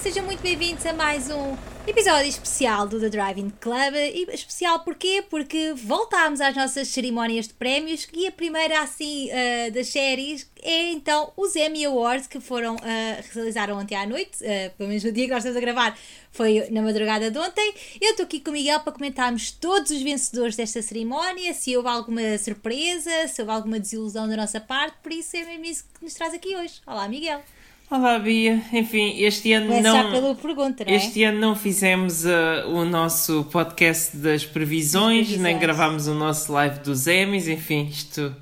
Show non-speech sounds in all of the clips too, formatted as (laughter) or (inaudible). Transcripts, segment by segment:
sejam muito bem-vindos a mais um episódio especial do The Driving Club. E especial porquê? Porque voltámos às nossas cerimónias de prémios e a primeira, assim, uh, das séries é então os Emmy Awards que foram, uh, realizaram ontem à noite, uh, pelo menos no dia que nós estamos a gravar, foi na madrugada de ontem. Eu estou aqui com o Miguel para comentarmos todos os vencedores desta cerimónia, se houve alguma surpresa, se houve alguma desilusão da nossa parte, por isso é mesmo isso que nos traz aqui hoje. Olá, Miguel. Olá, Bia. Enfim, este ano Começa não. pela pergunta, não é? Este ano não fizemos uh, o nosso podcast das previsões, previsões. nem gravámos o nosso live dos Emmys, enfim, isto.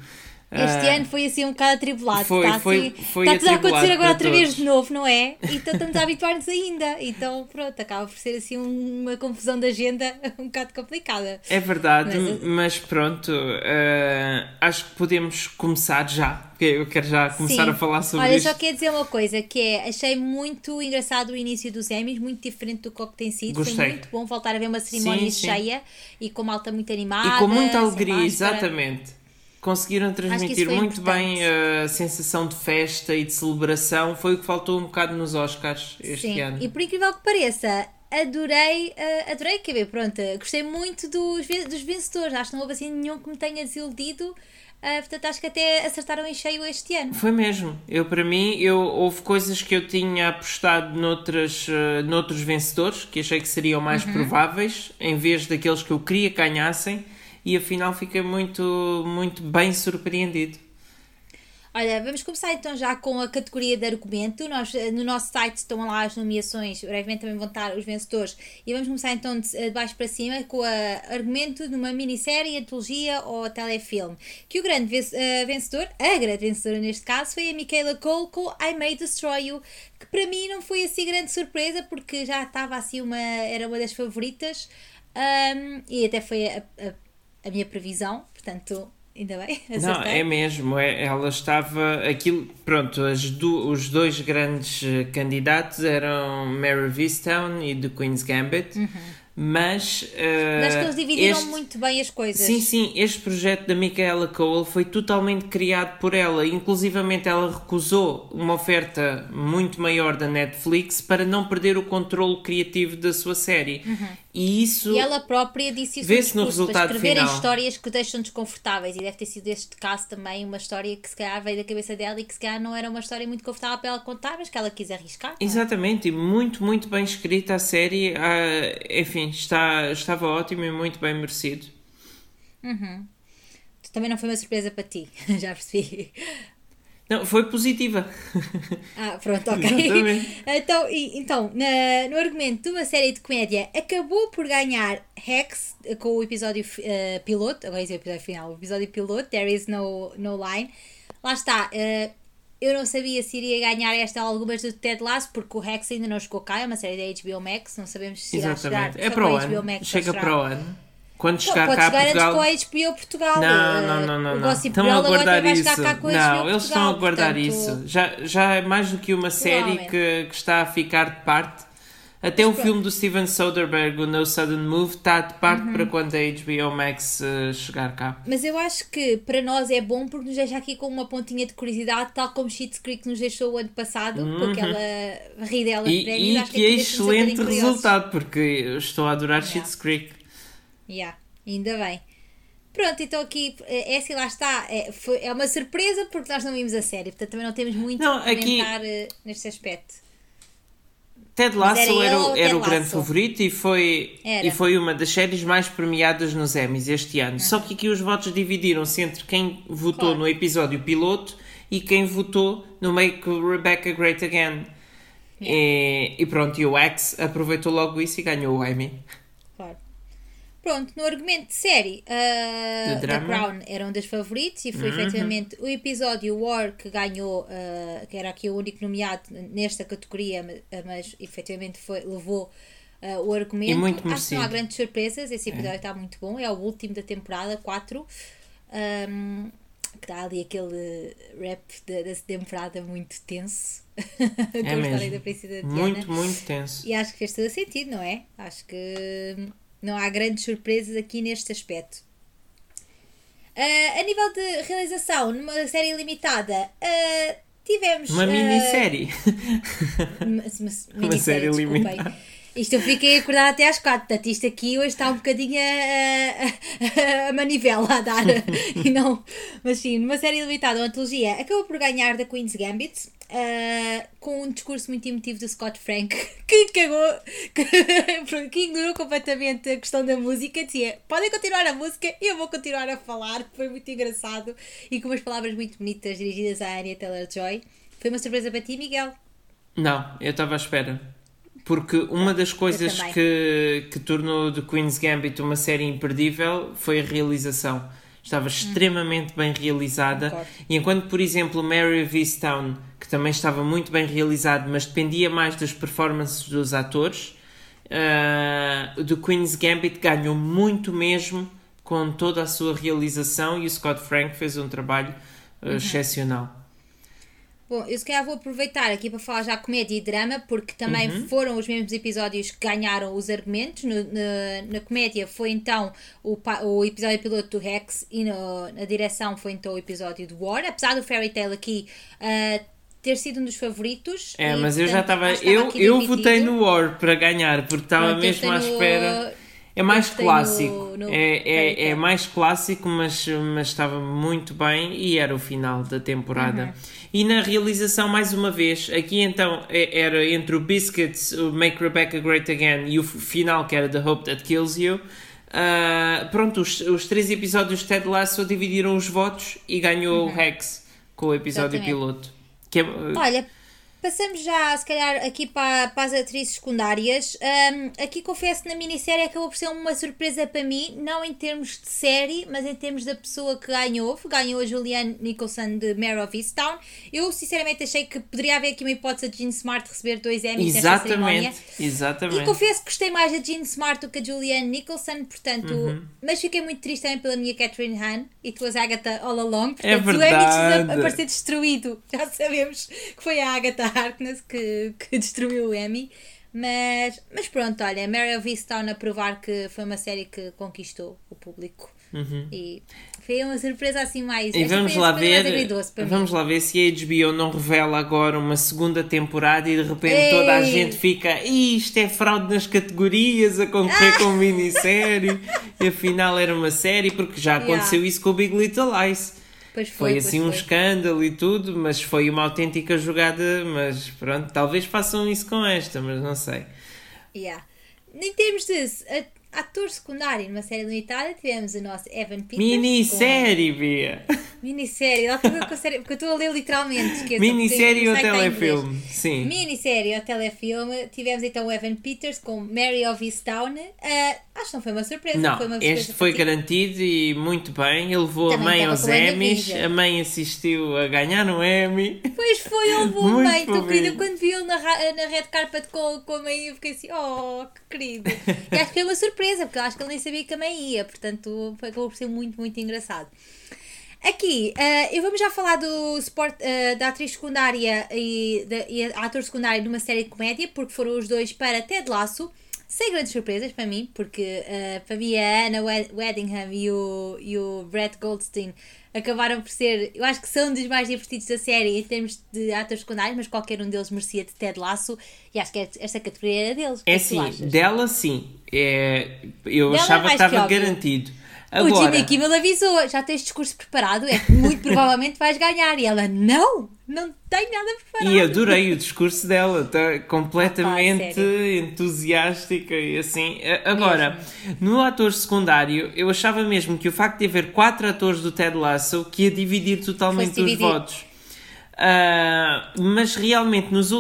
Este uh, ano foi assim um bocado atribulado. foi- está, foi- assim, foi está tudo a acontecer agora outra vez de novo, não é? (laughs) Então estamos a habituar-nos ainda. Então pronto, acaba por ser assim uma confusão de agenda (laughs) um bocado complicada. É verdade, Mas- mas, pronto, uh, acho que podemos começar já, porque eu quero já começar Sim. a falar sobre Olha, isto. só queria dizer uma coisa, que é, achei muito engraçado o início dos Emmys, muito diferente do que tem sido. Foi Gostei. muito bom voltar a ver uma cerimónia Sim, sim. cheia e com malta muito animada. E com muita alegria, exatamente. Conseguiram transmitir muito bem importante. a sensação de festa e de celebração. Foi o que faltou um bocado nos Oscars este Sim, ano. e por incrível que pareça, adorei, uh, adorei, quer ver, pronto, gostei muito dos, dos vencedores, acho que não houve assim nenhum que me tenha desiludido, uh, portanto acho que até acertaram em cheio este ano. Foi mesmo. Eu, para mim, eu, houve coisas que eu tinha apostado noutras, eh, noutros vencedores, que achei que seriam mais Uhum. prováveis, em vez daqueles que eu queria que ganhassem, e afinal fiquei muito, muito bem surpreendido. Olha, vamos começar então já com a categoria de argumento. Nós, eh, no nosso site estão lá as nomeações, brevemente também vão estar os vencedores. E vamos começar então de, de baixo para cima com o argumento de uma minissérie, antologia ou telefilme. Que o grande eh, vencedor, a grande vencedora neste caso, foi a Michaela Cole com I May Destroy You, que para mim não foi assim grande surpresa, porque já estava assim uma. era uma das favoritas. Ahm, e até foi a, a, a minha previsão, portanto, ainda bem. (laughs) Não, acertei. é mesmo. É, ela estava. Aquilo, pronto, do- os dois grandes eh, candidatos eram Mary Vistown e The Queen's Gambit, mas. eh, Acho que eles dividiram este- muito bem as coisas. Sim, sim, este projeto da Micaela Cole foi totalmente criado por ela. Inclusivamente, ela recusou uma oferta muito maior da Netflix para não perder o controle criativo da sua série. E isso. E ela própria disse isso Vê-se no resultado escreverem final. histórias que deixam desconfortáveis e deve ter sido este caso também uma história que se calhar veio da cabeça dela e que se calhar não era uma história muito confortável para ela contar, mas que ela quis arriscar. não é? Exatamente, e muito, muito bem escrita a série. Ah, enfim, está, estava ótimo e muito bem merecido. Também não foi uma surpresa para ti, (laughs) já percebi. Não, foi positiva. (laughs) Ah, pronto, ok. Exatamente. então, e- então na- no argumento de uma série de comédia, acabou por ganhar Hex eh, com o episódio eh, piloto, agora ia dizer o episódio final, o episódio piloto, There is no, no line. Lá está, eh, eu não sabia se iria ganhar esta algumas do Ted Lasso, porque o Hex ainda não chegou cá, é uma série da HBO Max, não sabemos se irá chegar. Exatamente. É só para o ano. Max Chega para o ano. Quando Pô, chegar Pode cá a chegar Portugal. antes com a HBO Portugal. Não, não, não, não. Não. Estão a guardar isso. chegar a Não, eles estão a guardar portanto- isso. Já, já é mais do que uma série que, que está a ficar de parte. Até o pronto. filme do Steven Soderbergh, o No Sudden Move, está de parte Uhum. para quando a HBO Max eh, chegar cá. Mas eu acho que para nós é bom porque nos deixa aqui com uma pontinha de curiosidade, tal como Schitt's Creek nos deixou o ano passado, com aquela ri dela E, e que é um excelente resultado, porque estou a adorar. Schitt's Creek. Yeah, ainda bem. Pronto, então aqui, é assim lá está, é, foi, é uma surpresa porque nós não vimos a série, portanto também não temos muito Não, a aqui- comentar eh, neste aspecto. Ted Mas Lasso era era, o- era o grande Lasso? favorito e foi, Era. e foi uma das séries mais premiadas nos Emmys este ano. Só que aqui os votos dividiram-se entre quem votou Claro. no episódio piloto e quem votou no Make Rebecca Great Again. E, e pronto, e o X aproveitou logo isso e ganhou o Emmy. Pronto, no argumento de série, uh, The. Crown era um dos favoritos e foi efetivamente o episódio War que ganhou, uh, que era aqui o único nomeado nesta categoria, mas, mas efetivamente foi, levou uh, o argumento. E muito Acho que não há grandes surpresas, esse episódio está muito bom, é o último da temporada 4. Um, que dá ali aquele rap da, da temporada muito tenso (laughs) É mesmo. da Princesa Diana. Muito, muito tenso. E acho que fez todo sentido, não é? Acho que não há grandes surpresas aqui neste aspecto. Ah, a nível de realização, numa série limitada, ah, tivemos. Uma uh, minissérie. (laughs) Uma, uma, Uma série limitada. Isto eu fiquei acordada até às quatro, portanto isto aqui hoje está um bocadinho a, a, a manivela a dar. (laughs) e não, mas sim, numa série limitada, uma antologia, acabou por ganhar da Queen's Gambit. Uh, com um discurso muito emotivo do Scott Frank (laughs) que cagou, que, (laughs) que ignorou completamente a questão da música. Dizia: podem continuar a música, eu vou continuar a falar. Foi muito engraçado e com umas palavras muito bonitas dirigidas à Anya Taylor Joy. Foi uma surpresa para ti, Miguel? Não, eu estava à espera. Porque uma das coisas que, que tornou The Queen's Gambit uma série imperdível foi a realização. Estava hum. extremamente bem realizada. Concordo. E enquanto, por exemplo, Mary of Easttown, que também estava muito bem realizado, mas dependia mais das performances dos atores, uh, The Queen's Gambit ganhou muito mesmo com toda a sua realização e o Scott Frank fez um trabalho uh, uhum. excepcional. Bom, eu se calhar vou aproveitar aqui para falar já comédia e drama, porque também uhum. foram os mesmos episódios que ganharam os argumentos. No, na, na comédia foi então o, o episódio piloto do Rex e no, na direção foi então o episódio do War. Apesar do Fairy Tail aqui uh, ter sido um dos favoritos. É, mas portanto, eu já estava. Eu, eu votei no War para ganhar, porque estava mesmo à espera. É mais clássico. No, no é, é, é, mais clássico, mas, mas estava muito bem e era o final da temporada. Uhum. E na realização, mais uma vez, aqui então é, era entre o Biscuits, o Make Rebecca Great Again e o final que era The Hope That Kills You. Uh, pronto, os, os três episódios de Ted Lasso dividiram os votos e ganhou uhum. o Rex com o episódio piloto. Que é, Olha, Passamos já, se calhar, aqui para, para as atrizes secundárias. Um, aqui confesso que na minissérie acabou por ser uma surpresa para mim, não em termos de série, mas em termos da pessoa que ganhou. Ganhou a Julianne Nicholson de Mare of Easttown. Eu, sinceramente, achei que poderia haver aqui uma hipótese de Jean Smart receber dois Emmys nesta cerimónia. Exatamente. E confesso que gostei mais da Jean Smart do que a Julianne Nicholson, portanto... Uhum. Mas fiquei muito triste também pela minha Catherine Hahn e tu, as Agatha, all along. Portanto, é verdade. o Emmy aparecer destruído. Já sabemos que foi a Agatha Harkness que, que (laughs) destruiu o Emmy. Mas, mas pronto, olha, Mary of Easttown a provar que foi uma série que conquistou o público. Uhum. E foi uma surpresa assim mais. E vamos lá ver. Vamos mim. lá ver se a HBO não revela agora uma segunda temporada e de repente Ei. toda a gente fica. Isto é fraude nas categorias a concorrer ah. com (laughs) minissérie. e afinal era uma série, porque já aconteceu yeah. isso com o Big Little Lies. Foi, foi assim um foi. escândalo e tudo, mas foi uma autêntica jogada. Mas pronto, talvez façam isso com esta, mas não sei. Yeah. Em termos disso, ator secundário numa série limitada, tivemos o nosso Evan Peters. Minissérie, com... Bia! Minissérie, lá estou série, porque eu estou a ler literalmente. Minissérie ou telefilme? Sim. Minissérie ou telefilme. Tivemos então o Evan Peters com Mary of Easttown. Uh, acho que não foi uma surpresa. Não, foi uma surpresa este foi garantido e muito bem. Ele levou Também a mãe aos Emmys. A mãe assistiu a ganhar no Emmy. Pois foi, ele levou a (laughs) mãe. Estou querida, quando vi ele na, na red carpet com, com a mãe, eu fiquei assim, oh, que querido. E acho que foi uma surpresa, porque eu acho que ele nem sabia que a mãe ia. Portanto, acabou por ser muito, muito engraçado. Aqui, uh, eu vamos já falar do sport, uh, da atriz secundária e, da, e ator secundário de uma série de comédia, porque foram os dois para Ted Lasso, sem grandes surpresas para mim, porque uh, para mim a Anna Weddingham e o, e o Brett Goldstein acabaram por ser, eu acho que são dos mais divertidos da série em termos de atores secundários, mas qualquer um deles merecia de Ted Lasso e acho que é, esta categoria era deles. É, é sim, dela sim. É, eu dela achava que estava garantido. Agora... O Jimmy Kimmel avisou, já tens discurso preparado, é que muito (laughs) provavelmente vais ganhar. E ela, não, não tenho nada preparado. E adorei o discurso dela, está completamente entusiástica e assim. Agora, mesmo. no ator secundário, eu achava mesmo que o facto de haver quatro atores do Ted Lasso que ia dividir totalmente os votos. Uh, mas realmente nos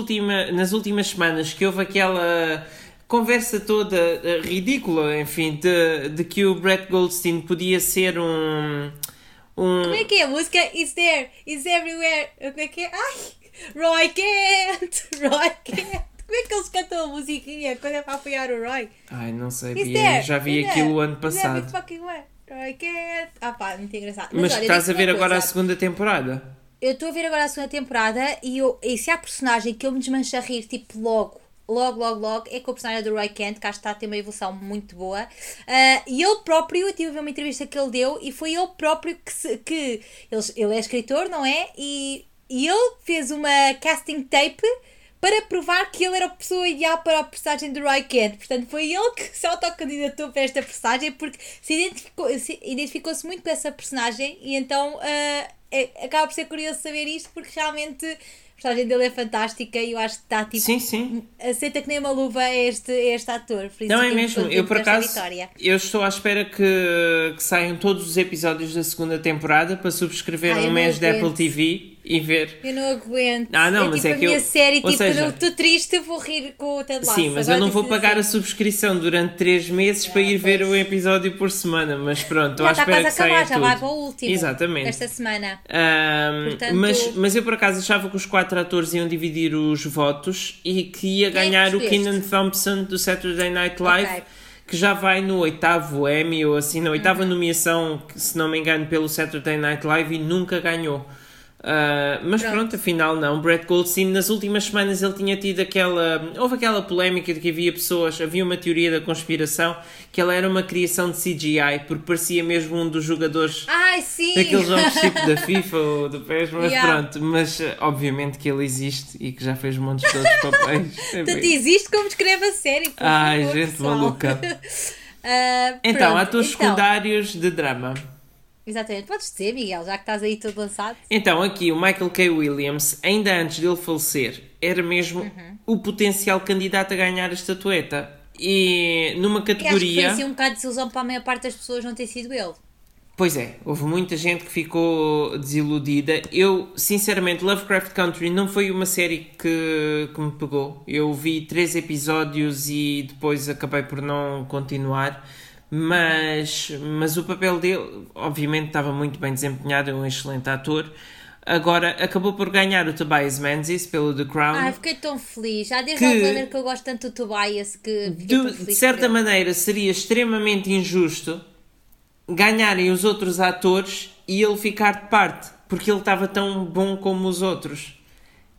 nas últimas semanas que houve aquela conversa toda uh, ridícula, enfim, de, de que o Brett Goldstein podia ser um, um. Como é que é a música? Is there, is everywhere. Como é que é? Ai! Roy Kent! (laughs) Roy Kent! Como é que eles cantam a musiquinha quando é para apoiar o Roy? Ai, não sei, Bia, já vi aquilo o ano passado. Roy Kent! Ah pá, muito engraçado. Mas, Mas olha, estás a ver agora a segunda temporada? Eu estou a ver agora a segunda temporada e, eu, e se há personagem que eu me desmancho a rir, tipo, logo, logo, logo, logo, é com o personagem do Roy Kent, que está a ter uma evolução muito boa. Uh, e ele próprio, eu tive a ver uma entrevista que ele deu, e foi ele próprio que. Se, que ele, ele é escritor, não é? E e ele fez uma casting tape para provar que ele era a pessoa ideal para a personagem de Roy Kent. Portanto, foi ele que se autocandidatou para esta personagem porque se identificou-se se identificou muito com essa personagem e então uh, é, acaba por ser curioso saber isto porque realmente a personagem dele é fantástica e eu acho que está tipo. Sim, sim. Aceita que nem uma luva é este, é este ator. Não é mesmo, eu por acaso eu estou à espera que, que saiam todos os episódios da segunda temporada para subscrever Ai, um mês de. Apple TV e ver. Eu não aguento. Ah, não, é mas tipo é a que minha eu- série, ou tipo, seja- eu estou triste, eu vou rir com o Ted Lasso. Sim, mas Agora eu não vou pagar a subscrição durante 3 meses para ir ver pois. um episódio por semana, mas pronto, Já à está espera quase que a acabar, já vai para o último. Exatamente. Esta semana. Ahm, Portanto- mas, mas eu por acaso achava que os quatro atores iam dividir os votos e que ia é ganhar o escolheste? Kenan Thompson do Saturday Night Live, Ok. que já vai no oitavo Emmy ou assim, na oitava Uhum. nomeação, se não me engano, pelo Saturday Night Live e nunca ganhou. Ah, mas Pronto. pronto. afinal não. Brett Goldstein, nas últimas semanas ele tinha tido aquela. Houve aquela polémica de que havia pessoas, havia uma teoria da conspiração que ela era uma criação de CGI, porque parecia mesmo um dos jogadores Ai, daqueles jogos (laughs) tipo da FIFA ou do PES, mas Yeah. pronto, mas eh, obviamente que ele existe e que já fez montes de outros (laughs) papéis. É Tanto existe como descreve a série. Ai, favor, gente pessoal. maluca. (laughs) Ah, Então, atores então, secundários de drama. Exatamente, podes dizer, Miguel, já que estás aí todo lançado. Então, aqui o Michael K. Williams, ainda antes dele falecer, era mesmo Uhum. o potencial candidato a ganhar a estatueta. E numa E acho que foi categoria. assim um bocado de desilusão para a maior parte das pessoas não ter sido ele. Pois é, houve muita gente que ficou desiludida. Eu, sinceramente, Lovecraft Country não foi uma série que, que me pegou. Eu vi três episódios e depois acabei por não continuar. Mas, mas o papel dele, obviamente, estava muito bem desempenhado, é um excelente ator. Agora, acabou por ganhar o Tobias Menzies pelo The Crown. Ai, fiquei tão feliz. Já desde Que-. Outlander que eu gosto tanto do Tobias que fiquei de, certa maneira seria extremamente injusto ganharem os outros atores e ele ficar de parte, porque ele estava tão bom como os outros.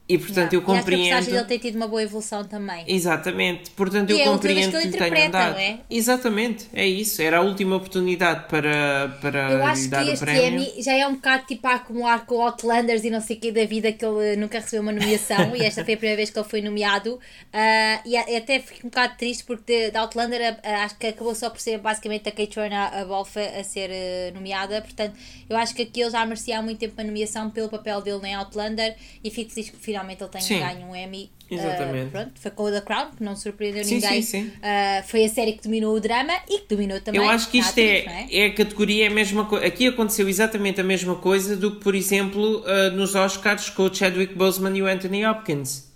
E portanto eu Yeah. E acho que a compreendo. dele tem tido uma boa evolução também. Exatamente, portanto E eu é compreendo que ele que lhe dado. não é? Exatamente, é isso. Era a última oportunidade para, para Eu lhe acho dar que o este prémio. Emmy já é um bocado tipo a acumular com Outlanders e não sei o que da vida que ele nunca recebeu uma nomeação (laughs) e esta foi a primeira vez que ele foi nomeado Ah, e até fico um bocado triste porque de Outlander ah, acho que acabou só por ser basicamente a Kate Turner a Bolfa a ser eh, nomeada portanto eu acho que aqui ele já merecia há muito tempo a nomeação pelo papel dele em Outlander e fico feliz que finalmente ele tenha Sim. ganho um Emmy Ah, Exatamente. pronto, foi com o The Crown que não surpreendeu Sim, ninguém sim, sim. Ah, foi a série que dominou o drama e que dominou também Eu acho que isto atriz, não é, é a categoria, é a mesma coisa. Aqui aconteceu exatamente a mesma coisa do que, por exemplo, uh, nos Oscars com o Chadwick Boseman e o Anthony Hopkins.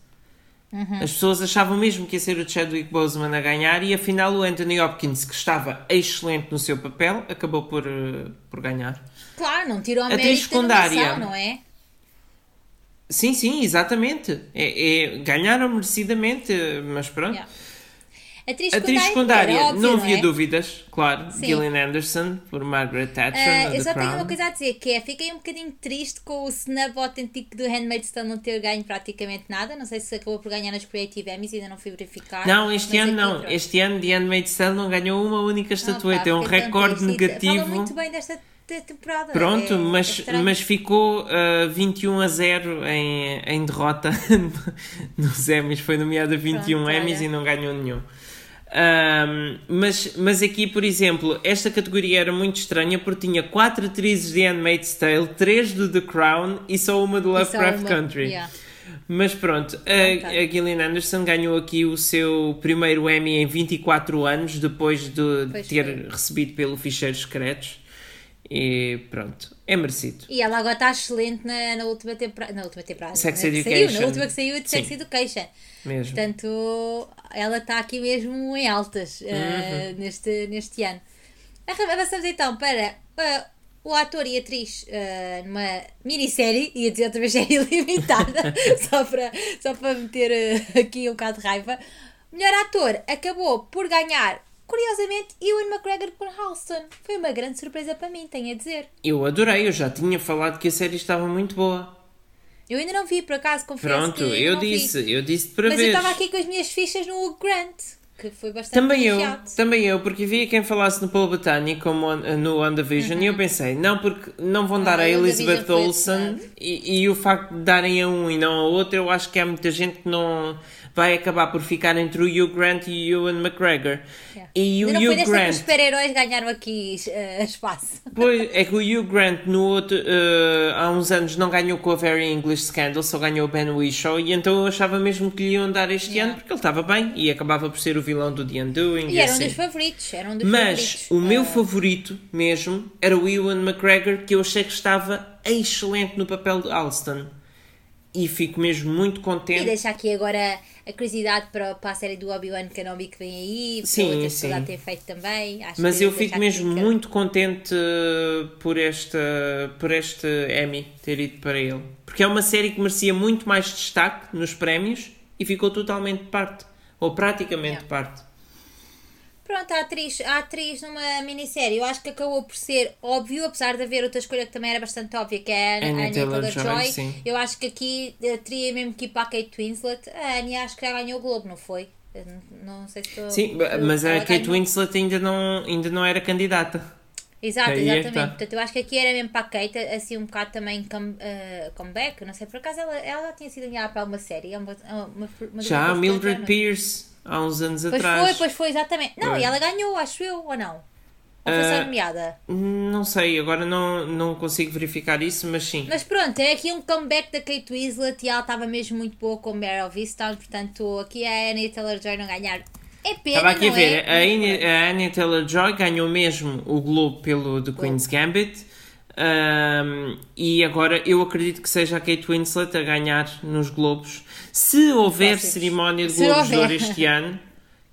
Uhum. As pessoas achavam mesmo que ia ser o Chadwick Boseman a ganhar e afinal o Anthony Hopkins, que estava excelente no seu papel, acabou por, uh, por ganhar. Claro, não tirou a Atriz secundária. nomeação, não é? Sim, sim, exatamente. É, é- ganharam merecidamente, mas pronto. Yeah. Atriz Atriz secundária, óbvio, não não havia é? dúvidas, claro. Sim. Gillian Anderson, por Margaret Thatcher. No eu só tenho Crown. uma coisa a dizer que é, fiquei um bocadinho triste com o snub autêntico do Handmaid's Tale não ter ganho praticamente nada. Não sei se acabou por ganhar nas Creative Emmys, ainda não fui verificar. Não, este ano não. Este ano The Handmaid's Tale não ganhou uma única estatueta. é um recorde triste. Fala negativo. muito bem desta te- temporada. Pronto, é, mas, é mas ficou uh, 21 a 0 em, em derrota (laughs) nos Emmys. Foi nomeado a 21 Pronto, Emmys olha. e não ganhou nenhum. Ahm, mas, mas aqui, por exemplo, esta categoria era muito estranha porque tinha quatro atrizes de Handmaid's Tale, três do The Crown e só uma do Lovecraft uma, Country. yeah. Mas pronto, tá. a, a Gillian Anderson ganhou aqui o seu primeiro Emmy em 24 anos, depois de Pois ter foi. recebido pelo Ficheiros Secretos. E pronto, é merecido. E ela agora está excelente na, na última temporada. Na última temporada. Sex na que Education. Saiu, na última que saiu de Sex Sim. Education. Mesmo. Portanto, ela está aqui mesmo em altas Uhum. eh, neste, neste ano. Avançamos então para eh, o ator e atriz eh, numa minissérie, ia dizer outra vez (laughs) série limitada, (laughs) só, para, só para meter eh, aqui um bocado de raiva. Melhor ator acabou por ganhar, curiosamente, Ewan McGregor por Halston. Foi uma grande surpresa para mim, tenho a dizer. Eu adorei, eu já tinha falado que a série estava muito boa. Eu ainda não vi, por acaso, confesso Pronto, que eu não vi. disse, eu disse para Mas ver. eu estava aqui com as minhas fichas no Hugh Grant, que foi bastante Também eu, também eu, porque havia quem falasse no Paul Bettany como no WandaVision e eu pensei, não, porque não vão dar Uhum. Ah, a o Elizabeth foi Olsen e, e o facto de darem a um e não a outro, eu acho que há muita gente que não vai acabar por ficar entre o Hugh Grant e o Ewan McGregor. Yeah. E o não foi Hugh desta que os Grant, super-heróis ganharam aqui eh, espaço. (laughs) pois, é que o Hugh Grant no outro, eh, há uns anos não ganhou com a Very English Scandal, só ganhou o Ben Whishaw e então eu achava mesmo que lhe iam dar este Yeah. ano porque ele estava bem e acabava por ser o vilão do The Undoing E era um assim. dos favoritos. Era um dos Mas favoritos. o meu Ah, favorito mesmo era o Ewan McGregor, que eu achei que estava excelente no papel de Alston. E fico mesmo muito E contente. deixar aqui agora a curiosidade para, para a série do Obi-Wan Kenobi que vem aí, para Sim, outras sim. têm feito também. Acho Mas eu fico mesmo muito contente uh, por, esta, por este Emmy ter ido para ele. Porque é uma série que merecia muito mais destaque nos prémios e ficou totalmente de parte. Ou praticamente Yeah. parte. Pronto, a atriz, a atriz numa minissérie, eu acho que acabou por ser óbvio, apesar de haver outra escolha que também era bastante óbvia, que é a Anya Taylor-Joy. Eu acho que aqui eh, teria mesmo que ir para a Kate Winslet. A Anya acho que já ganhou o Globo, não foi? Não- Não sei se estou... Sim, mas a Kate ganhou. Winslet ainda não, ainda não era candidata. Exato, é exatamente. tá. Portanto, eu acho que aqui era mesmo para a Kate, assim um bocado também come, eh, comeback. Não sei, por acaso ela, ela já tinha sido nomeada para alguma série. é Uma, uma, uma, uma Já a Mildred não? Pierce, há uns anos Pois atrás. foi, pois foi, exatamente. Não, Pois. e ela ganhou, acho eu, ou não? Ou foi só Ah, nomeada? Não sei, agora não, não consigo verificar isso, mas sim. Mas pronto, é aqui um comeback da Kate Winslet e ela estava mesmo muito boa com Meryl Vistown, portanto aqui a Annie Taylor-Joy não ganhar. É pena, Estava aqui a ver, é? a Anya, a Taylor-Joy ganhou mesmo o Globo pelo The Queen's Gambit. ahm, e agora eu acredito que seja a Kate Winslet a ganhar nos Globos. Se houver Próximos. cerimónia de Globos de. Ouro este ano,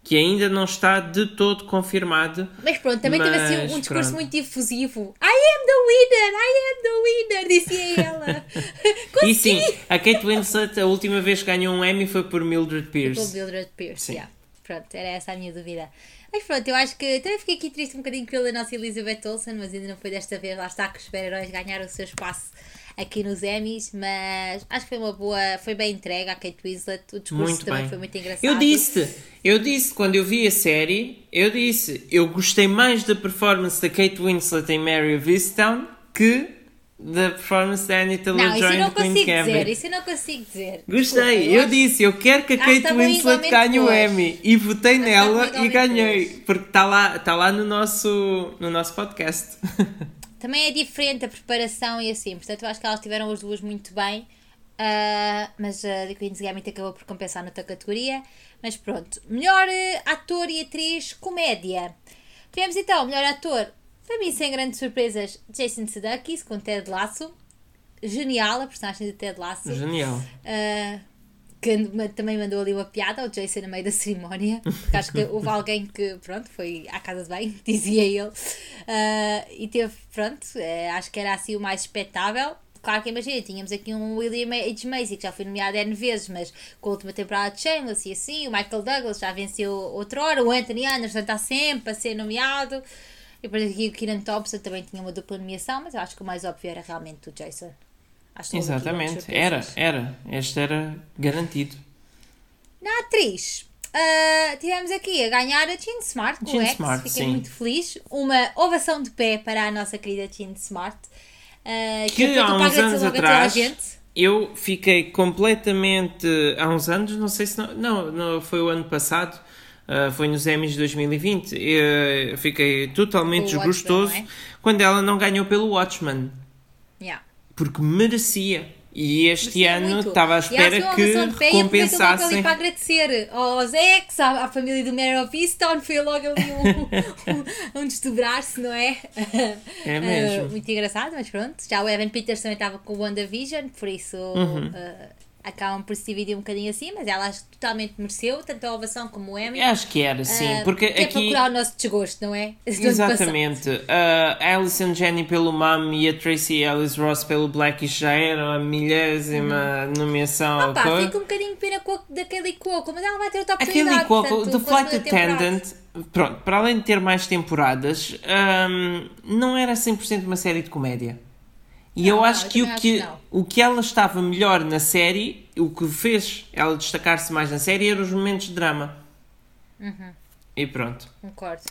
que ainda não está de todo confirmado. Mas pronto, também teve assim Mas um discurso pronto. muito difusivo. I am the winner, I am the winner, dizia ela. (laughs) (laughs) E sim, a Kate Winslet, a última vez que ganhou um Emmy foi por Mildred Pierce. Mildred Pierce, Sim. yeah. Pronto, era essa a minha dúvida. Mas pronto, eu acho que também fiquei aqui triste um bocadinho pela nossa Elizabeth Olsen, mas ainda não foi desta vez. Lá está que os super-heróis ganharam o seu espaço aqui nos Emmys, mas acho que foi uma boa, foi bem entregue à Kate Winslet. O discurso Muito também bem. foi muito engraçado. Eu disse, eu disse quando eu vi a série, eu disse, eu gostei mais da performance da Kate Winslet em Mary of Easttown que da performance da Annie Não, isso eu não consigo dizer, isso eu não consigo dizer. Gostei, Desculpa, eu acho- disse, eu quero que a que Kate estavam Winslet ganhe o. Emmy e votei que nela e ganhei, porque está lá, tá lá no nosso, no nosso podcast. (laughs) Também é diferente a preparação e assim, portanto eu acho que elas tiveram as duas muito bem, ah, mas a The Queen's Gambit acabou por compensar noutra categoria. Mas pronto, melhor eh, ator e atriz comédia. Tivemos então, melhor ator, para mim sem grandes surpresas, Jason Sudeikis com Ted Lasso. Genial a personagem de Ted Lasso. Genial. Uh, que também mandou ali uma piada ao Jason no meio da cerimónia, porque acho que houve alguém que, pronto, foi à casa de bem, (laughs) dizia ele, uh, e teve, pronto, eh, acho que era assim o mais expectável. Claro que imagina, tínhamos aqui um William H. Macy que já foi nomeado N vezes, mas com a última temporada de Shameless e assim, o Michael Douglas já venceu outrora, o Anthony Anderson está sempre a ser nomeado. E depois aqui o Kieran Thompson também tinha uma dupla nomeação, mas eu acho que o mais óbvio era realmente o Jason. Acho que Exatamente, era, era. Este era garantido. Na atriz, ah, tivemos aqui a ganhar a Jean Smart Jean o X. Smart, Fiquei sim. muito feliz. Uma ovação de pé para a nossa querida Jean Smart. ah, Que aproveitou há uns anos atrás eu fiquei completamente. Há uns anos, não sei se. Não, não, não, foi o ano passado, ah, foi nos Emmys de 2020. Eu fiquei totalmente o Watchmen, desgostoso é? quando ela não ganhou pelo Watchman, Yeah. porque merecia. E este Merecia ano muito. estava à espera que e logo recompensassem. ali para agradecer aos ex, à, à família do Mary of Easton. Foi logo ali um, (laughs) um, um desdobrar-se, não é? É Ah, mesmo. muito engraçado, mas pronto. Já o Evan Peters também estava com o WandaVision, por isso Uhum. ah, acabam por se dividir um bocadinho assim, mas ela acho que totalmente mereceu, tanto a ovação como o Emmy. Acho que era, sim. Ah, porque que é aqui. para curar o nosso desgosto, não é? (laughs) Exatamente. Uh, a Alison Jenny pelo Mum e a Tracy Ellis Ross pelo Blackish já eram a milésima nomeação. ao Opa, fico um bocadinho pena com a- daquele Cuoco, mas ela vai ter outra oportunidade. Cuoco, portanto, The com a Flight. Attendant, pronto, para além de ter mais temporadas, um, não era 100% uma série de comédia. E Não, eu não, acho eu que, também o que acho que o que ela estava melhor na série, o que fez ela destacar-se mais na série, eram os momentos de drama. E pronto. Concordo.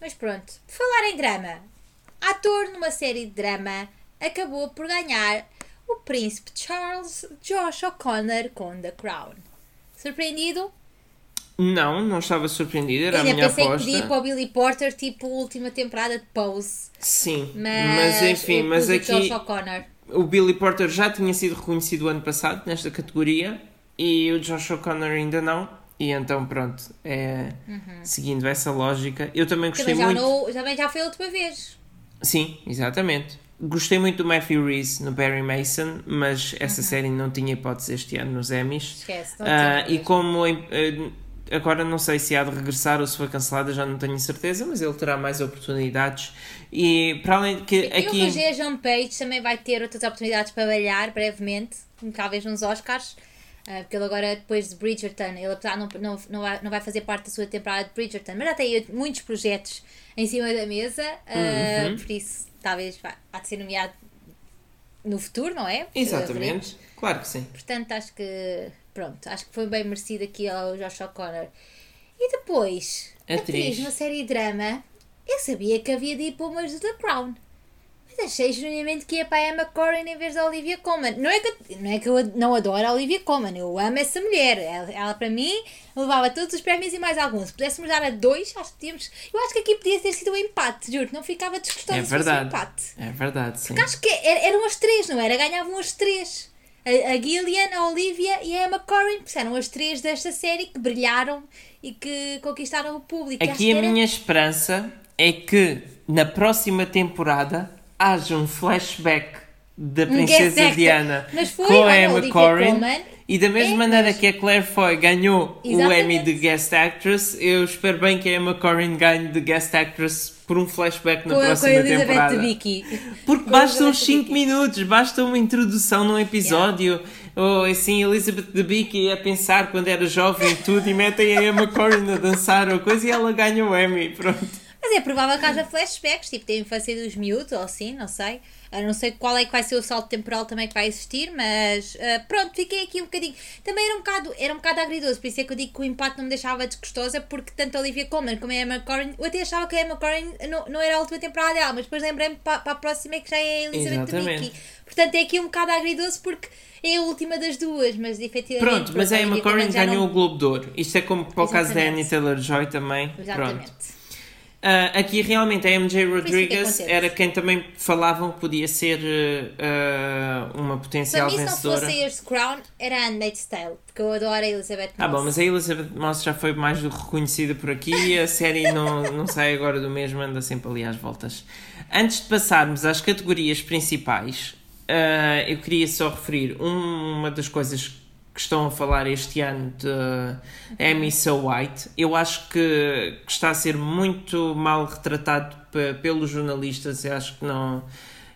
Mas pronto, por falar em drama, ator numa série de drama acabou por ganhar o príncipe Charles Josh O'Connor com The Crown. Surpreendido? Não, não estava surpreendido, era Eu a minha pensei aposta. que podia ir para o Billy Porter, tipo última temporada de Pose. Sim, Mas, mas, enfim, eu mas aqui o Billy Porter já tinha sido reconhecido o ano passado nesta categoria e o Josh O'Connor ainda não. E então pronto, é, seguindo essa lógica, eu também gostei Também já, muito. não, também já foi a última vez. Sim, exatamente. Gostei muito do Matthew Reese no Barry Mason, mas essa série não tinha hipótese este ano nos Emmys. Esquece. Não tinha e como eh, agora não sei se há de regressar ou se foi cancelada, já não tenho certeza, mas ele terá mais oportunidades. E para além de que E o aqui. Roger John Page também vai ter outras oportunidades para brilhar brevemente, talvez nos Oscars. ah, porque ele agora, depois de Bridgerton, ele apesar de não, não, não, vai, não vai fazer parte da sua temporada de Bridgerton, mas já tem muitos projetos em cima da mesa, ah, Uhum. por isso talvez vá, vá ser nomeado no futuro, não é? Exatamente, claro que sim. Portanto, acho que pronto, acho que foi bem merecido aqui ao Josh O'Connor. E depois, Atriz. atriz na série drama, eu sabia que havia de ir para umas do The Crown. Mas achei genuinamente que ia para a Emma Corrin em vez da Olivia Colman. Não é que, eu- não é que eu não adoro a Olivia Colman, eu amo essa mulher. Ela, ela, para mim levava todos os prémios e mais alguns. Se pudéssemos dar a dois, acho que tínhamos. Eu acho que aqui podia ter sido um empate, juro, não ficava desgostoso É se fosse um verdade. empate. É verdade, sim. Porque acho que er- eram as três, não era? Ganhavam as três. A, a Gillian, a Olivia e a Emma Corrin. Porque eram as três desta série que brilharam e que conquistaram o público. Aqui que a era- minha esperança é que na próxima temporada haja um flashback da Princesa. Diana com a Emma Corrin. E da mesma É, maneira mas- que a Claire Foy ganhou o Exatamente. Emmy de Guest Actress, eu espero bem que a Emma Corrin ganhe de Guest Actress por um flashback na com, a- com a próxima Elizabeth temporada. Debicki. Porque Com a basta uns Elizabeth 5 Debicki. minutos, basta uma introdução num episódio. Ou assim, Elizabeth Debicki a pensar quando era jovem e tudo, e metem a Emma Corrin a dançar ou coisa e ela ganha o Emmy. Pronto. Mas é provável que haja flashbacks, tipo, da infância dos miúdos ou assim, não sei. Eu não sei qual é que vai ser o salto temporal também que vai existir, mas ah, pronto, fiquei aqui um bocadinho. Também era um bocado, era um bocado agridoso, por isso é que eu digo que o empate não me deixava desgostosa, porque tanto a Olivia Colman como a Emma Corrin, eu até achava que a Emma Corrin não, não era a última temporada dela, mas depois lembrei-me para, para a próxima é que já é a Elizabeth. Debicki. Portanto, é aqui um bocado agridoso porque é a última das duas, mas efetivamente. Pronto, mas a Emma Corrin ganhou não- o Globo de Ouro. Isto é como para o caso da Annie Exatamente. Taylor-Joy também. Exatamente. Pronto. Ah, aqui realmente a MJ fiquei Rodrigues contente. era quem também falavam que podia ser ah, uma Para potencial mim, se não vencedora. fosse este Crown, era a Handmaid's Tale, porque eu adoro a Elizabeth Ah, bom, Moss. mas a Elizabeth Moss já foi mais do que reconhecida por aqui a série não, não sai agora do mesmo, anda sempre ali às voltas. Antes de passarmos às categorias principais, ah, eu queria só referir um- uma das coisas que estão a falar este ano de Amy So White. Eu acho que, que está a ser muito mal retratado pe- pelos jornalistas. Eu acho que não.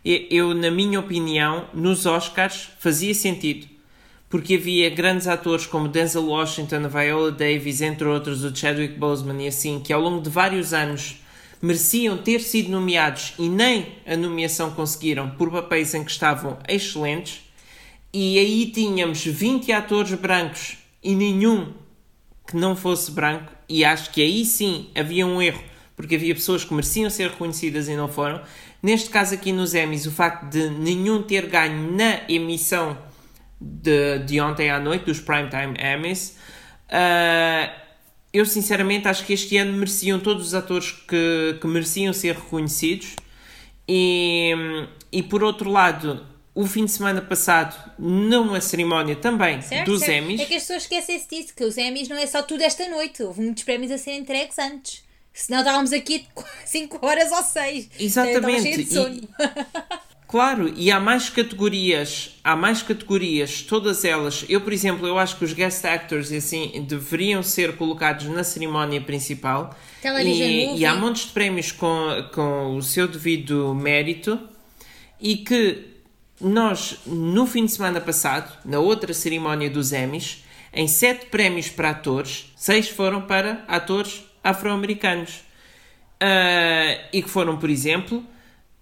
Eu, na minha opinião, nos Oscars fazia sentido porque havia grandes atores como Denzel Washington, Viola Davis, entre outros, o Chadwick Boseman e assim, que ao longo de vários anos mereciam ter sido nomeados e nem a nomeação conseguiram por papéis em que estavam excelentes. E aí tínhamos 20 atores brancos e nenhum que não fosse branco, e acho que aí sim havia um erro, porque havia pessoas que mereciam ser reconhecidas e não foram. Neste caso aqui nos Emmys, o facto de nenhum ter ganho na emissão de, de ontem à noite, dos Primetime Emmys, ah, eu sinceramente acho que este ano mereciam todos os atores que, que mereciam ser reconhecidos. E, e por outro lado, o fim de semana passado, numa cerimónia também Certo, dos certo. Emmys, É que as pessoas esquecem-se disso, que os Emmys não é só tudo esta noite. Houve muitos prémios a serem entregues antes. Senão estávamos aqui (laughs) 5 horas ou 6. Exatamente. de sono. (laughs) Claro, e há mais categorias, há mais categorias, todas elas. Eu, por exemplo, eu acho que os guest actors e assim deveriam ser colocados na cerimónia principal. Television e, movie. e há montes de prémios com, com o seu devido mérito e que nós, no fim de semana passado, na outra cerimónia dos Emmys, em sete prémios para atores, seis foram para atores afro-americanos. Ah, e que foram, por exemplo,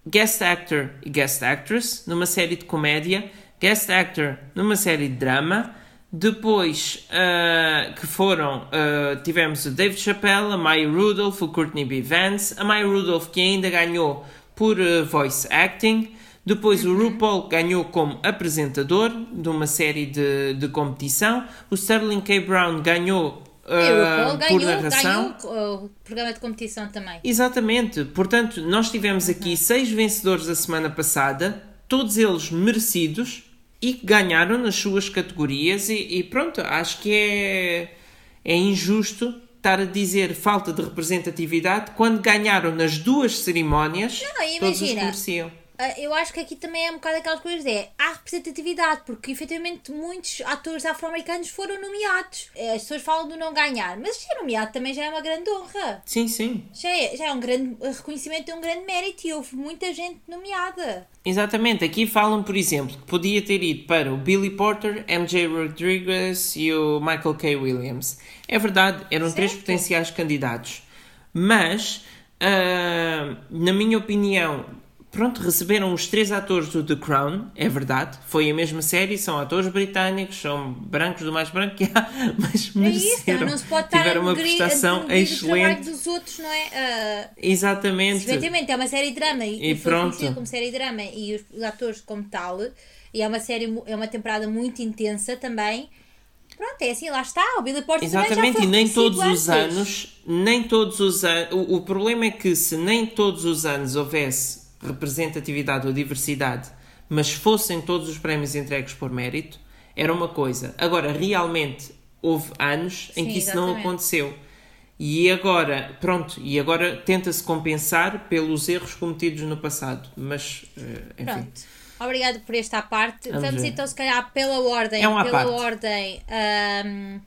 Guest Actor e Guest Actress numa série de comédia, Guest Actor numa série de drama, Depois, uh, que foram, uh, tivemos o David Chappelle, a Maya Rudolph, o Courtney B. Vance, a Maya Rudolph que ainda ganhou por uh, voice acting, depois o RuPaul ganhou como apresentador de uma série de, de competição, o Sterling K. Brown ganhou Uh, por ganhou, narração. Ganhou o programa de competição também. Exatamente. Portanto, nós tivemos aqui uhum. seis vencedores a semana passada, todos eles merecidos e que ganharam nas suas categorias. E, e, pronto, acho que é, é injusto estar a dizer falta de representatividade quando ganharam nas duas cerimónias Não, imagina, todos os mereciam ah, eu acho que aqui também é um bocado aquelas coisas é há representatividade, porque efetivamente muitos atores afro-americanos foram nomeados. Eh, as pessoas falam do não ganhar, mas ser nomeado também já é uma grande honra. Sim, sim. Já é, já é um grande reconhecimento de um grande mérito e houve muita gente nomeada. Exatamente, aqui falam, por exemplo, que podia ter ido para o Billy Porter, MJ Rodriguez e o Michael K. Williams. É verdade, eram certo. três potenciais candidatos. Mas, uh, na minha opinião, Pronto, receberam os três atores do The Crown, é verdade, foi a mesma série, são atores britânicos, são brancos do mais branco que há, (laughs) mas mereceram. É isso, não se pode estar tiveram uma prestação excelente. dos outros, não é? Uh, Exatamente. Efetivamente, é uma série de drama e, e foi pronto. como série de drama e os, os atores como tal, e é uma série, é uma temporada muito intensa também. Pronto, é assim, lá está, o Billy Porter Exatamente, e nem todos antes. os anos, nem todos os anos, o, o problema é que se nem todos os anos houvesse representatividade ou diversidade, mas fossem todos os prémios entregues por mérito, era uma coisa. Agora, realmente, houve anos em Sim, que isso exatamente. não aconteceu. E agora, pronto, e agora tenta-se compensar pelos erros cometidos no passado. Mas, eh, enfim. Pronto. Obrigado por esta parte. Vamos, Vamos então, se calhar, pela ordem. É uma pela parte. ordem. Um,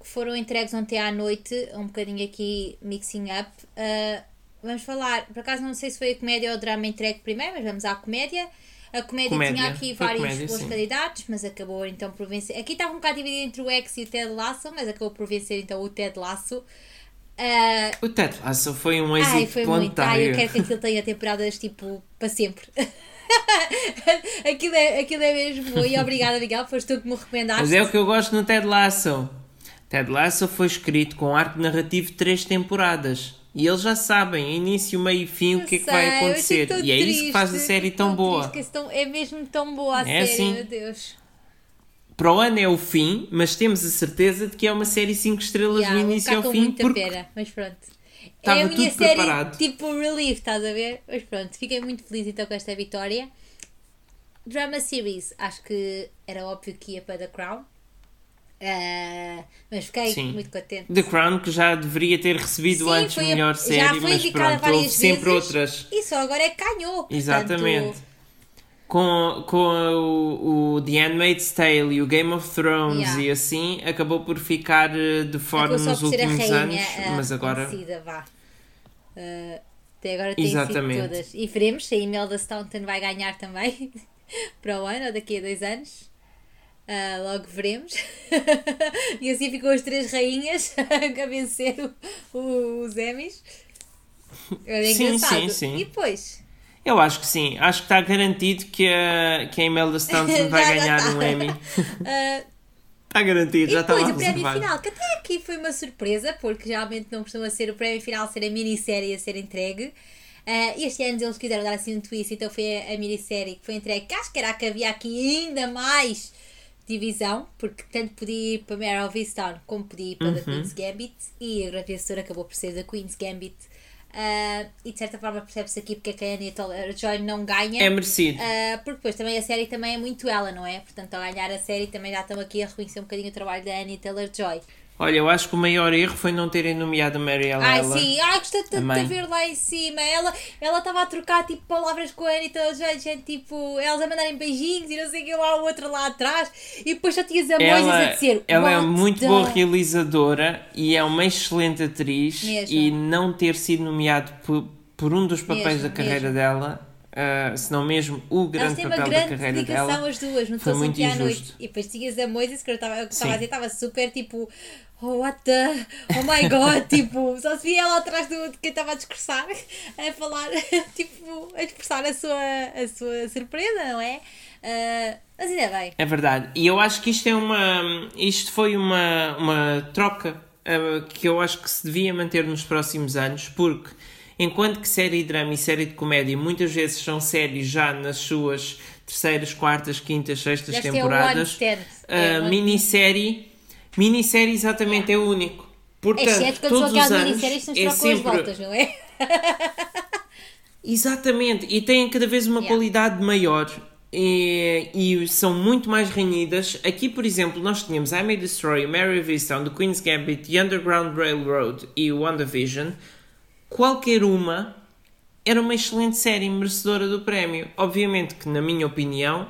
que foram entregues ontem à noite, um bocadinho aqui mixing up. Uh, Vamos falar, por acaso não sei se foi a comédia ou o drama entregue primeiro, mas vamos à comédia. A comédia, comédia. tinha aqui foi vários comédia, bons sim. candidatos, mas acabou então por vencer. Aqui estava um bocado dividido entre o X e o Ted Lasso, mas acabou por vencer então o Ted Lasso. Uh... O Ted Lasso foi um êxito Ai, foi muito. Ai, eu quero que aquilo tenha temporadas tipo para sempre. (laughs) aquilo, é, aquilo é mesmo bom. E obrigada, Miguel, foste tu que me recomendaste. Mas é o que eu gosto no Ted Lasso. Ted Lasso foi escrito com arco narrativo de três temporadas. E eles já sabem, início, meio e fim, o que é que vai acontecer. E é isso que faz a série tão boa. é mesmo tão boa a é série, assim. meu Deus. Para o ano é o fim, mas temos a certeza de que é uma série 5 estrelas yeah, do início ao fim. Muita porque pena, mas pronto. Estava é a minha tudo série preparado. tipo relief, estás a ver? Mas pronto, fiquei muito feliz então com esta vitória. Drama Series, acho que era óbvio que ia para The Crown. Uh, mas fiquei Sim. muito contente. The Crown, que já deveria ter recebido Sim, antes melhor a, série, mas pronto, houve sempre outras. E só agora é que ganhou. Exatamente. Portanto... Com, com o, o The Handmaid's Tale e o Game of Thrones yeah. e assim, acabou por ficar eh, de fora nos últimos rainha, anos, mas agora. Vá. Uh, até agora tem Exatamente. sido todas. E veremos se a Imelda Staunton vai ganhar também (laughs) para o ano ou daqui a dois anos. Uh, logo veremos. (laughs) e assim ficou as três rainhas (laughs) a vencer o, o, os Emmys. Era sim, sim, sim. E depois? Eu acho que sim. Acho que está garantido que a, que a Imelda (laughs) Staunton vai ganhar um Emmy. Uh, Está garantido, já está lá o prémio final, que até aqui foi uma surpresa, porque geralmente não costuma ser o prémio final ser a minissérie a ser entregue. Uh, este ano eles quiseram dar assim um twist, então foi a, a minissérie que foi entregue, que acho que era a que havia aqui ainda mais divisão, porque tanto podia ir para of Easttown como podia ir para uhum. The Queen's Gambit e a vencedora acabou por ser The Queen's Gambit. Uh, e de certa forma percebe-se aqui porque é que a Anya Joy não ganha. É merecido. Uh, porque depois também a série também é muito ela, não é? Portanto, ao ganhar a série também já estão aqui a reconhecer um bocadinho o trabalho da Anya Taylor-Joy. Olha, eu acho que o maior erro foi não terem nomeado a Mary Ellen. Ai, sim, ai, gostei de ver lá em cima. Ela estava a trocar tipo palavras com a Anitta, gente, tipo, elas a mandarem beijinhos e não sei o que lá, o outro lá atrás. E depois já tinhas a Moisés a dizer. Ela é muito the... boa realizadora e é uma excelente atriz. Mesmo. E não ter sido nomeado por, por um dos papéis mesmo, da carreira mesmo. dela Uh, se não mesmo o grande papel grande da carreira dela. as duas, não foi muito injusto. noite. E depois tinhas a Moises, que eu estava a dizer, estava super tipo, oh what the, oh my god, (laughs) tipo, só se via ela atrás do, de quem estava a discursar, a falar, (laughs) tipo, a expressar a sua, a sua surpresa, não é? Uh, mas ainda bem. É verdade. E eu acho que isto é uma. Isto foi uma, uma troca uh, que eu acho que se devia manter nos próximos anos, porque enquanto que série de drama e série de comédia muitas vezes são séries já nas suas terceiras, quartas, quintas, sextas Deve ter temporadas, one stand. a É, minissérie, minissérie exatamente é o único. Portanto, Exceto quando são todos os aquelas minisséries que é trocam as sempre... voltas, não é? (laughs) Exatamente, e têm cada vez uma Yeah. qualidade maior e, e são muito mais renhidas. Aqui, por exemplo, nós tínhamos I May Destroy, Mary Easttown, The Queen's Gambit, The Underground Railroad e WandaVision. Qualquer uma era uma excelente série merecedora do prémio. Obviamente que, na minha opinião,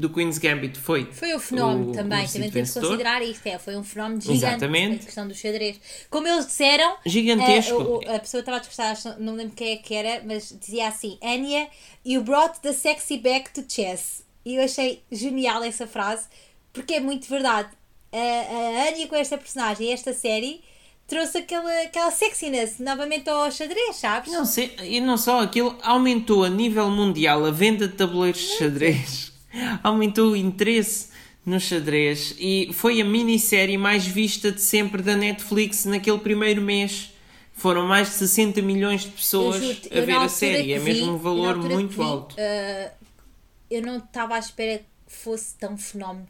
The Queen's Gambit foi. Foi o fenómeno o- também, o também temos que considerar isto. É, foi um fenómeno gigante Exatamente. a questão do xadrez. Como eles disseram, Gigantesco. eh, o- o- a pessoa estava a acho- não lembro quem é que era, mas dizia assim: Anya, you brought the sexy back to chess. E eu achei genial essa frase, porque é muito verdade. A, a Anya com esta personagem e esta série trouxe aquela, aquela sexiness novamente ao xadrez, sabes? Não sei, e não só, aquilo aumentou a nível mundial a venda de tabuleiros de xadrez, (laughs) aumentou o interesse no xadrez e foi a minissérie mais vista de sempre da Netflix naquele primeiro mês. Foram mais de 60 milhões de pessoas a ver a série, é mesmo um valor muito vi, alto. uh, eu não estava à espera que fosse tão fenómeno.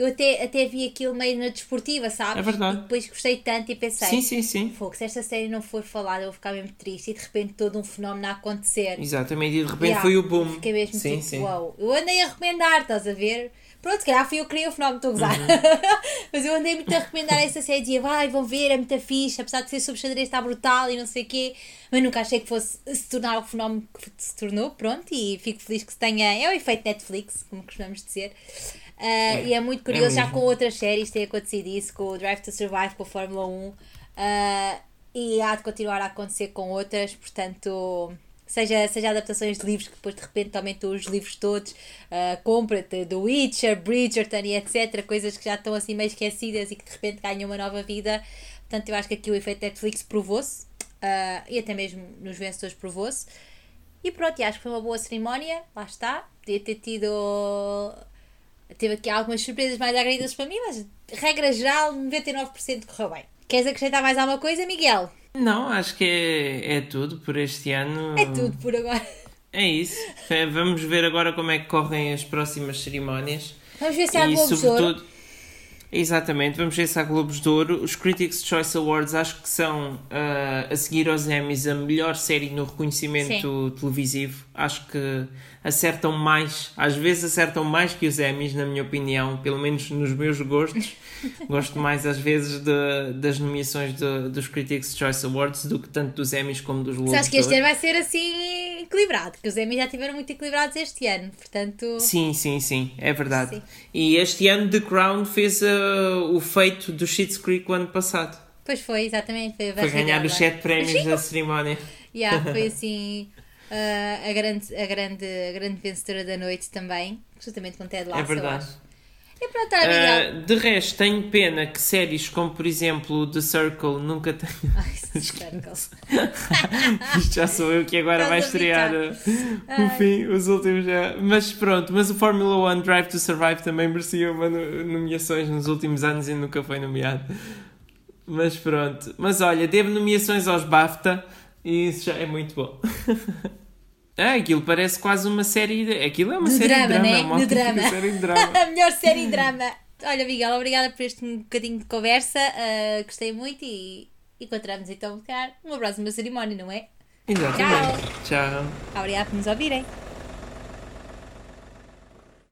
Eu até, até vi aquilo meio na desportiva, sabes? É verdade. E depois gostei tanto e pensei: Sim, sim, sim. Fogo, se esta série não for falada, eu vou ficar mesmo triste e de repente todo um fenómeno a acontecer. Exatamente, e de repente Yeah, foi o boom. Fiquei mesmo sim, tipo, sim. uau. Eu andei a recomendar, estás a ver? Pronto, se calhar fui eu que criei o fenómeno, estou a gozar. Uhum. (laughs) Mas eu andei muito a recomendar essa série, dizia, vai, vão ver, é muito fixe, apesar de ser sobre xadrez, está brutal e não sei o quê. Mas nunca achei que fosse se tornar o fenómeno que se tornou, pronto, e fico feliz que se tenha. É o efeito Netflix, como costumamos dizer. Ah, e é muito curioso, já mesmo. com outras séries tem acontecido isso, com o Drive to Survive, com a Fórmula 1. ah, e há de continuar a acontecer com outras, portanto, seja, seja adaptações de livros que depois de repente aumentam os livros todos, ah, compra-te The Witcher, Bridgerton e etc. Coisas que já estão assim meio esquecidas e que de repente ganham uma nova vida. Portanto, eu acho que aqui o efeito Netflix provou-se ah, e até mesmo nos vencedores provou-se. E pronto, acho que foi uma boa cerimónia, lá está. Podia ter tido. Teve aqui algumas surpresas mais agridas para mim, mas regra geral, 99% correu bem. Queres acrescentar mais alguma coisa, Miguel? Não, acho que é, é tudo por este ano. É tudo por agora. É isso. Vamos ver agora como é que correm as próximas cerimónias. Vamos ver se há e sobretudo. Exatamente, vamos ver se há Globos de Ouro. Os Critics' Choice Awards acho que são, ah, a seguir aos Emmys, a melhor série no reconhecimento televisivo. Acho que acertam mais, às vezes acertam mais que os Emmys, na minha opinião, pelo menos nos meus gostos. (laughs) Gosto mais, às vezes, de- das nomeações de- dos Critics' Choice Awards do que tanto dos Emmys como dos Globos Mas acho que este ano vai ser assim equilibrado, que os Emmys já estiveram muito equilibrados este ano, portanto. Sim, sim, sim, é verdade. Sim. E este ano The Crown fez ah, o feito do Schitt's Creek o ano passado. Pois foi, exatamente. Foi, Foi ganhar os sete prémios da cerimónia. Yeah, (laughs) foi assim ah, a, grande, a, grande, a grande vencedora da noite também, justamente com Ted Lasso, É verdade. E pronto, olha, Miguel. Ah, de resto, tenho pena que séries como, por exemplo, The Circle nunca tenham. Ai, Circles. (laughs) Isto já sou eu que agora vai estrear uh, o fim, os últimos já. Mas pronto, mas o Formula One Drive to Survive também merecia uma no- nomeações nos últimos anos e nunca foi nomeado. Mas pronto. Mas olha, devo nomeações aos BAFTA e isso já é muito bom. (laughs) Ah, aquilo parece quase uma série. De... Aquilo é uma De série drama, de drama, né? uma De drama. série de drama. (laughs) a melhor série de drama. Olha, Miguel, obrigada por este bocadinho de conversa. ah, gostei muito e encontramos então, se calhar, numa próxima cerimónia, não é? Exatamente. Tchau. Obrigada por nos ouvirem.